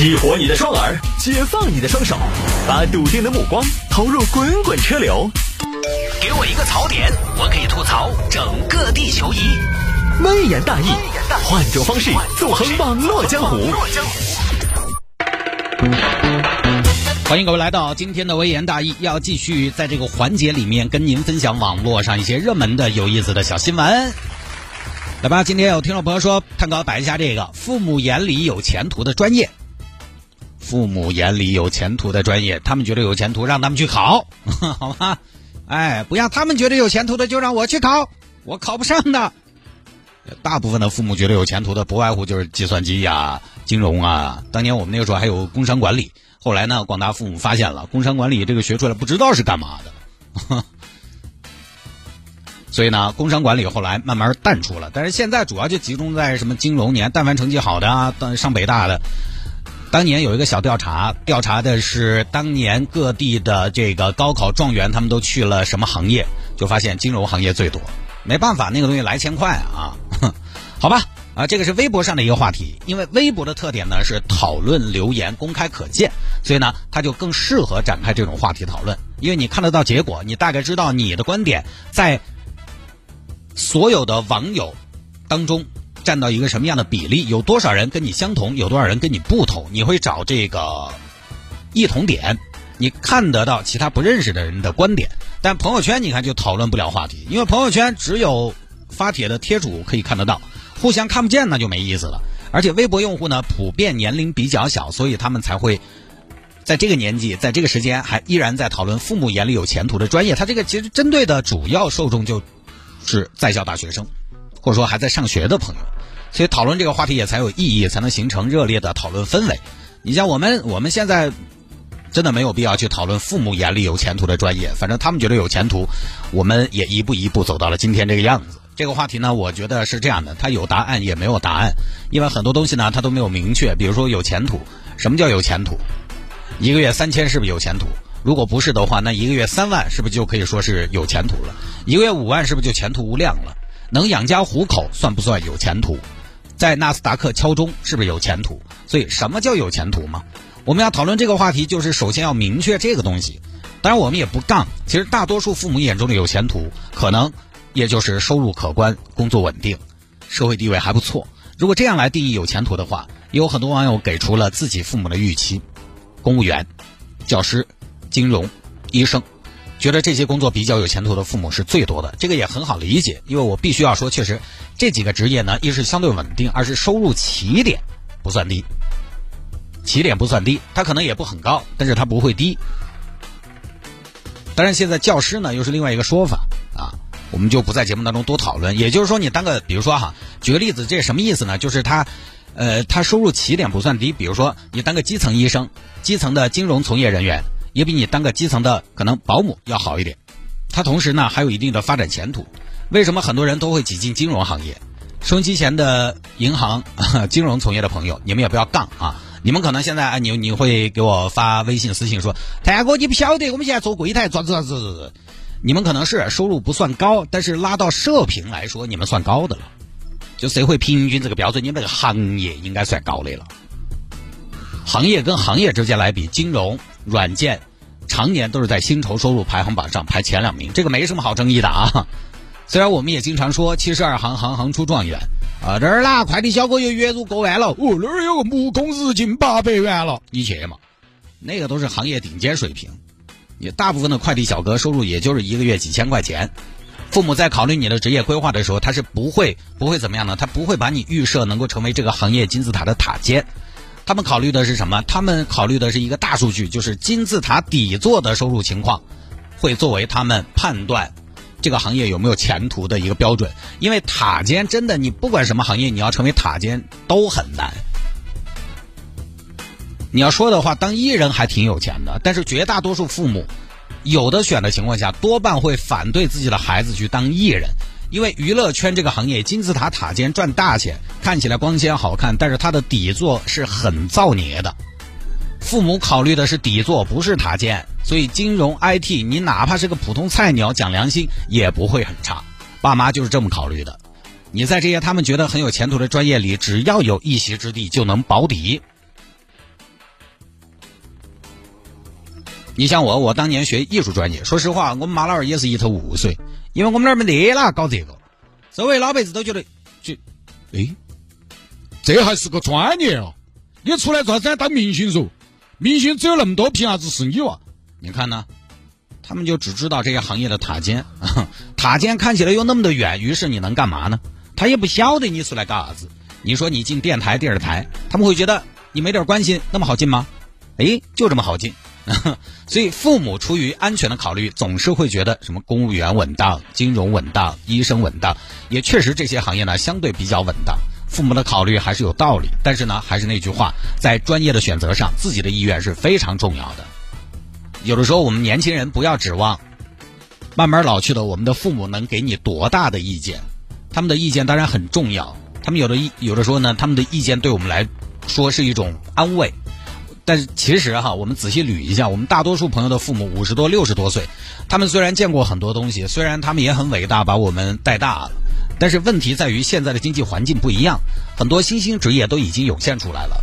激活你的双耳，解放你的双手，把笃定的目光投入滚滚车流。给我一个槽点，我可以吐槽整个地球仪。微言大义，换种方式纵横网络江湖。欢迎各位来到今天的微言大义，要继续在这个环节里面跟您分享网络上一些热门的、有意思的小新闻。来吧，今天有听众朋友说，探哥摆一下这个父母眼里有前途的专业。父母眼里有前途的专业，他们觉得有前途，让他们去考，好吗？哎，不要他们觉得有前途的就让我去考，我考不上的。大部分的父母觉得有前途的，不外乎就是计算机呀、金融啊。当年我们那个时候还有工商管理，后来呢，广大父母发现了工商管理这个学出来不知道是干嘛的，所以呢，工商管理后来慢慢淡出了。但是现在主要就集中在什么金融，你看，但凡成绩好的啊，上北大的。当年有一个小调查，调查的是当年各地的这个高考状元，他们都去了什么行业？就发现金融行业最多。没办法，那个东西来钱快啊。好吧，啊，这个是微博上的一个话题，因为微博的特点呢是讨论留言公开可见，所以呢，它就更适合展开这种话题讨论。因为你看得到结果，你大概知道你的观点在所有的网友当中。占到一个什么样的比例？有多少人跟你相同？有多少人跟你不同？你会找这个异同点，你看得到其他不认识的人的观点。但朋友圈你看就讨论不了话题，因为朋友圈只有发帖的贴主可以看得到，互相看不见那就没意思了。而且微博用户呢普遍年龄比较小，所以他们才会在这个年纪，在这个时间还依然在讨论父母眼里有前途的专业。他这个其实针对的主要受众就是在校大学生。或者说还在上学的朋友，所以讨论这个话题也才有意义，才能形成热烈的讨论氛围。你像我们，我们现在真的没有必要去讨论父母眼里有前途的专业，反正他们觉得有前途，我们也一步一步走到了今天这个样子。这个话题呢，我觉得是这样的，它有答案也没有答案，因为很多东西呢它都没有明确。比如说有前途，什么叫有前途？一个月三千是不是有前途？如果不是的话，那一个月三万是不是就可以说是有前途了？一个月五万是不是就前途无量了？能养家糊口算不算有前途？在纳斯达克敲钟是不是有前途？所以什么叫有前途吗？我们要讨论这个话题，就是首先要明确这个东西。当然，我们也不杠。其实大多数父母眼中的有前途，可能也就是收入可观、工作稳定、社会地位还不错。如果这样来定义有前途的话，也有很多网友给出了自己父母的预期：公务员、教师、金融、医生。觉得这些工作比较有前途的父母是最多的，这个也很好理解，因为我必须要说，确实这几个职业呢，一是相对稳定，二是收入起点不算低，起点不算低，它可能也不很高，但是它不会低。当然，现在教师呢又是另外一个说法啊，我们就不在节目当中多讨论。也就是说，你当个，比如说哈，举个例子，这什么意思呢？就是他，呃，他收入起点不算低，比如说你当个基层医生，基层的金融从业人员。也比你当个基层的可能保姆要好一点，他同时呢还有一定的发展前途。为什么很多人都会挤进金融行业？收音机前的银行、金融从业的朋友，你们也不要杠啊！你们可能现在啊，你你会给我发微信私信说：“太哥，你不晓得，我们现在做柜台，做做做做。”你们可能是收入不算高，但是拉到社评来说，你们算高的了。就社会平均这个标准，你们这个行业应该算高的了。行业跟行业之间来比，金融。软件常年都是在薪酬收入排行榜上排前两名，这个没什么好争议的啊。虽然我们也经常说七十二行行行出状元啊，这儿啦快递小哥又月入过万了，哦那儿有个木工日进八百元了，你去嘛？那个都是行业顶尖水平，你大部分的快递小哥收入也就是一个月几千块钱。父母在考虑你的职业规划的时候，他是不会不会怎么样呢，他不会把你预设能够成为这个行业金字塔的塔尖。他们考虑的是什么？他们考虑的是一个大数据，就是金字塔底座的收入情况，会作为他们判断这个行业有没有前途的一个标准。因为塔尖真的，你不管什么行业，你要成为塔尖都很难。你要说的话，当艺人还挺有钱的，但是绝大多数父母有的选的情况下，多半会反对自己的孩子去当艺人。因为娱乐圈这个行业金字塔塔尖赚大钱，看起来光鲜好看，但是它的底座是很造孽的。父母考虑的是底座，不是塔尖，所以金融 IT 你哪怕是个普通菜鸟，讲良心也不会很差。爸妈就是这么考虑的。你在这些他们觉得很有前途的专业里，只要有一席之地就能保底。你像我，我当年学艺术专业，说实话，我们妈老汉儿也是一头雾水，因为我们那儿没得哪搞这个，周围老辈子都觉得，就，哎，这还是个专业哦！你出来做啥子？当明星说，明星只有那么多，凭啥子是你哇？你看呢？他们就只知道这些行业的塔尖，塔尖看起来又那么的远，于是你能干嘛呢？他也不晓得你出来干啥子。你说你进电台、电视台，他们会觉得你没点关系那么好进吗？哎，就这么好进。所以父母出于安全的考虑，总是会觉得什么公务员稳当、金融稳当、医生稳当，也确实这些行业呢相对比较稳当。父母的考虑还是有道理，但是呢，还是那句话，在专业的选择上，自己的意愿是非常重要的。有的时候，我们年轻人不要指望慢慢老去的我们的父母能给你多大的意见，他们的意见当然很重要。他们有的意有的时候呢，他们的意见对我们来说是一种安慰。但其实哈，我们仔细捋一下，我们大多数朋友的父母五十多、六十多岁，他们虽然见过很多东西，虽然他们也很伟大，把我们带大了，但是问题在于现在的经济环境不一样，很多新兴职业都已经涌现出来了。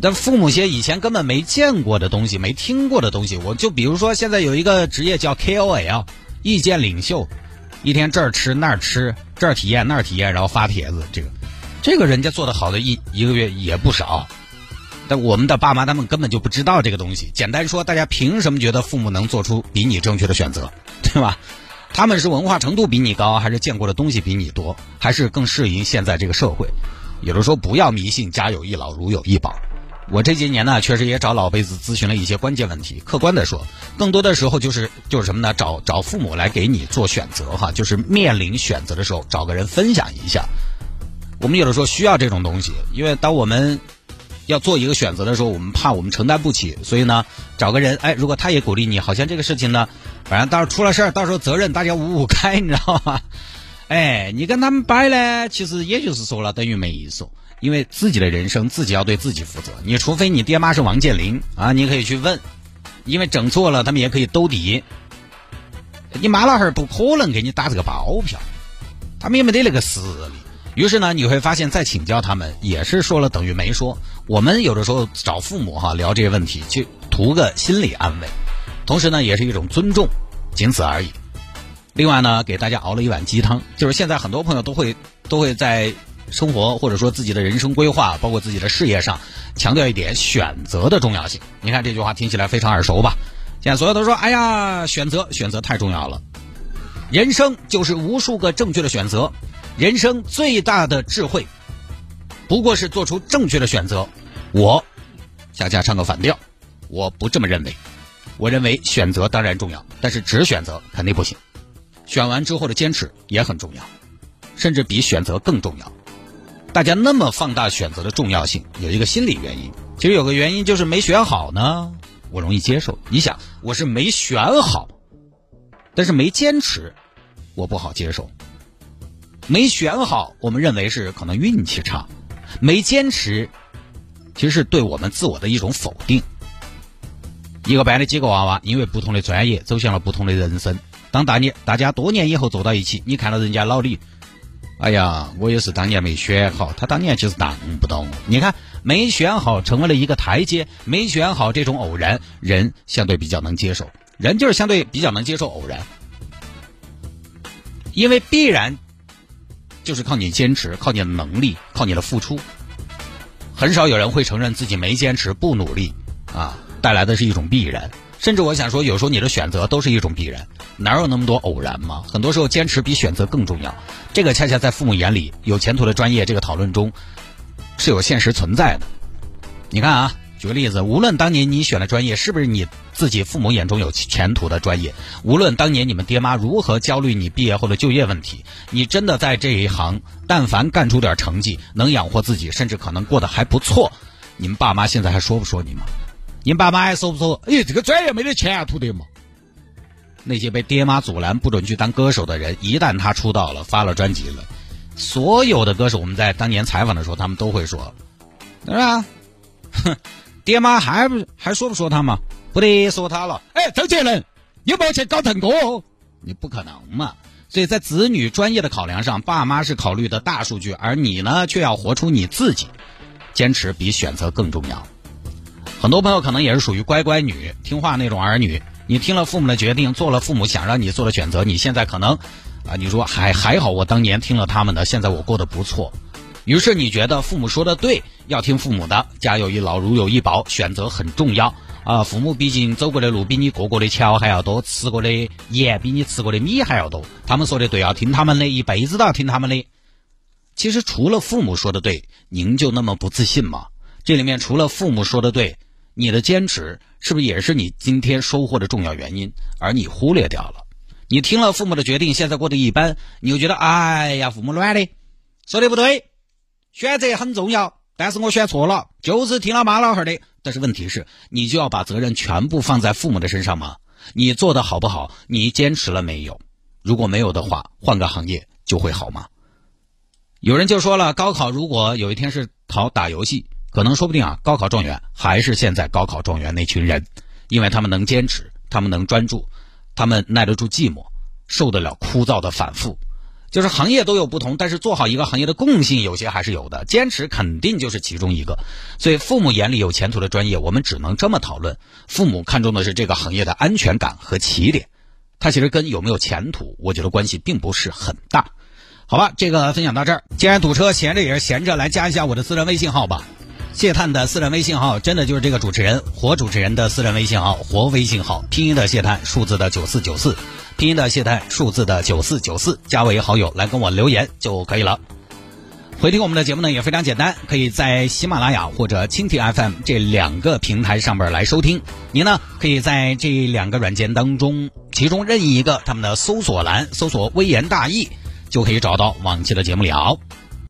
但父母些以前根本没见过的东西，没听过的东西，我就比如说现在有一个职业叫 KOL，意见领袖，一天这儿吃那儿吃，这儿体验那儿体验，然后发帖子，这个，这个人家做的好的一一个月也不少。但我们的爸妈他们根本就不知道这个东西。简单说，大家凭什么觉得父母能做出比你正确的选择，对吧？他们是文化程度比你高，还是见过的东西比你多，还是更适应现在这个社会？有的时候不要迷信“家有一老，如有一宝”。我这些年呢，确实也找老辈子咨询了一些关键问题。客观的说，更多的时候就是就是什么呢？找找父母来给你做选择哈，就是面临选择的时候，找个人分享一下。我们有的时候需要这种东西，因为当我们要做一个选择的时候，我们怕我们承担不起，所以呢，找个人，哎，如果他也鼓励你，好像这个事情呢，反正到时候出了事儿，到时候责任大家五五开，你知道吗？哎，你跟他们掰呢，其实也就是说了等于没说。因为自己的人生自己要对自己负责，你除非你爹妈是王健林啊，你可以去问，因为整错了他们也可以兜底。你妈老汉儿不可能给你打这个包票，他们也没得那个实力。于是呢，你会发现再请教他们也是说了等于没说。我们有的时候找父母哈聊这些问题，就图个心理安慰，同时呢也是一种尊重，仅此而已。另外呢，给大家熬了一碗鸡汤，就是现在很多朋友都会都会在。生活或者说自己的人生规划，包括自己的事业上，强调一点选择的重要性。你看这句话听起来非常耳熟吧？现在所有都说：“哎呀，选择选择太重要了。”人生就是无数个正确的选择，人生最大的智慧，不过是做出正确的选择。我，恰恰唱个反调，我不这么认为。我认为选择当然重要，但是只选择肯定不行。选完之后的坚持也很重要，甚至比选择更重要。大家那么放大选择的重要性，有一个心理原因。其实有个原因就是没选好呢，我容易接受。你想，我是没选好，但是没坚持，我不好接受。没选好，我们认为是可能运气差；没坚持，其实是对我们自我的一种否定。一个班的几个娃娃，因为不同的专业，走向了不同的人生。当大年大家多年以后坐到一起，你看到人家老李。哎呀，我也是当年没选好，他当年其实当不到。你看，没选好成为了一个台阶，没选好这种偶然，人相对比较能接受，人就是相对比较能接受偶然，因为必然就是靠你坚持，靠你的能力，靠你的付出，很少有人会承认自己没坚持、不努力啊，带来的是一种必然。甚至我想说，有时候你的选择都是一种必然，哪有那么多偶然嘛？很多时候坚持比选择更重要。这个恰恰在父母眼里有前途的专业这个讨论中是有现实存在的。你看啊，举个例子，无论当年你选的专业是不是你自己父母眼中有前途的专业，无论当年你们爹妈如何焦虑你毕业后的就业问题，你真的在这一行但凡干出点成绩，能养活自己，甚至可能过得还不错，你们爸妈现在还说不说你吗？你爸妈还说不说？哎，这个专业没得前途的嘛？那些被爹妈阻拦不准去当歌手的人，一旦他出道了、发了专辑了，所有的歌手，我们在当年采访的时候，他们都会说：“对吧？哼，爹妈还不还说不说他吗？不得说他了。哎，周杰伦有没有去搞腾哥？你不可能嘛！所以在子女专业的考量上，爸妈是考虑的大数据，而你呢，却要活出你自己，坚持比选择更重要。”很多朋友可能也是属于乖乖女、听话那种儿女。你听了父母的决定，做了父母想让你做的选择，你现在可能，啊，你说还还好，我当年听了他们的，现在我过得不错。于是你觉得父母说的对，要听父母的，家有一老如有一宝，选择很重要啊。父母毕竟走过的路比你过过的桥还要多，吃过的盐比你吃过的米还要多。他们说的对，要听他们的，一辈子都要听他们的。其实除了父母说的对，您就那么不自信吗？这里面除了父母说的对，你的坚持是不是也是你今天收获的重要原因？而你忽略掉了，你听了父母的决定，现在过得一般，你又觉得哎呀，父母乱的，说的不对。选择很重要，但是我选错了，就是听了妈老汉儿的。但是问题是，你就要把责任全部放在父母的身上吗？你做的好不好？你坚持了没有？如果没有的话，换个行业就会好吗？有人就说了，高考如果有一天是考打游戏，可能说不定啊，高考状元还是现在高考状元那群人，因为他们能坚持，他们能专注，他们耐得住寂寞，受得了枯燥的反复。就是行业都有不同，但是做好一个行业的共性有些还是有的。坚持肯定就是其中一个。所以父母眼里有前途的专业，我们只能这么讨论。父母看重的是这个行业的安全感和起点，它其实跟有没有前途，我觉得关系并不是很大。好吧，这个分享到这儿。既然堵车，闲着也是闲着，来加一下我的私人微信号吧。谢探的私人微信号真的就是这个主持人活主持人的私人微信号活微信号，拼音的谢探，数字的九四九四。拼音的谢探，数字的九四九四，加为好友来跟我留言就可以了。回听我们的节目呢也非常简单，可以在喜马拉雅或者蜻蜓 FM 这两个平台上边来收听。您呢可以在这两个软件当中，其中任意一个他们的搜索栏搜索“微言大义”，就可以找到往期的节目了。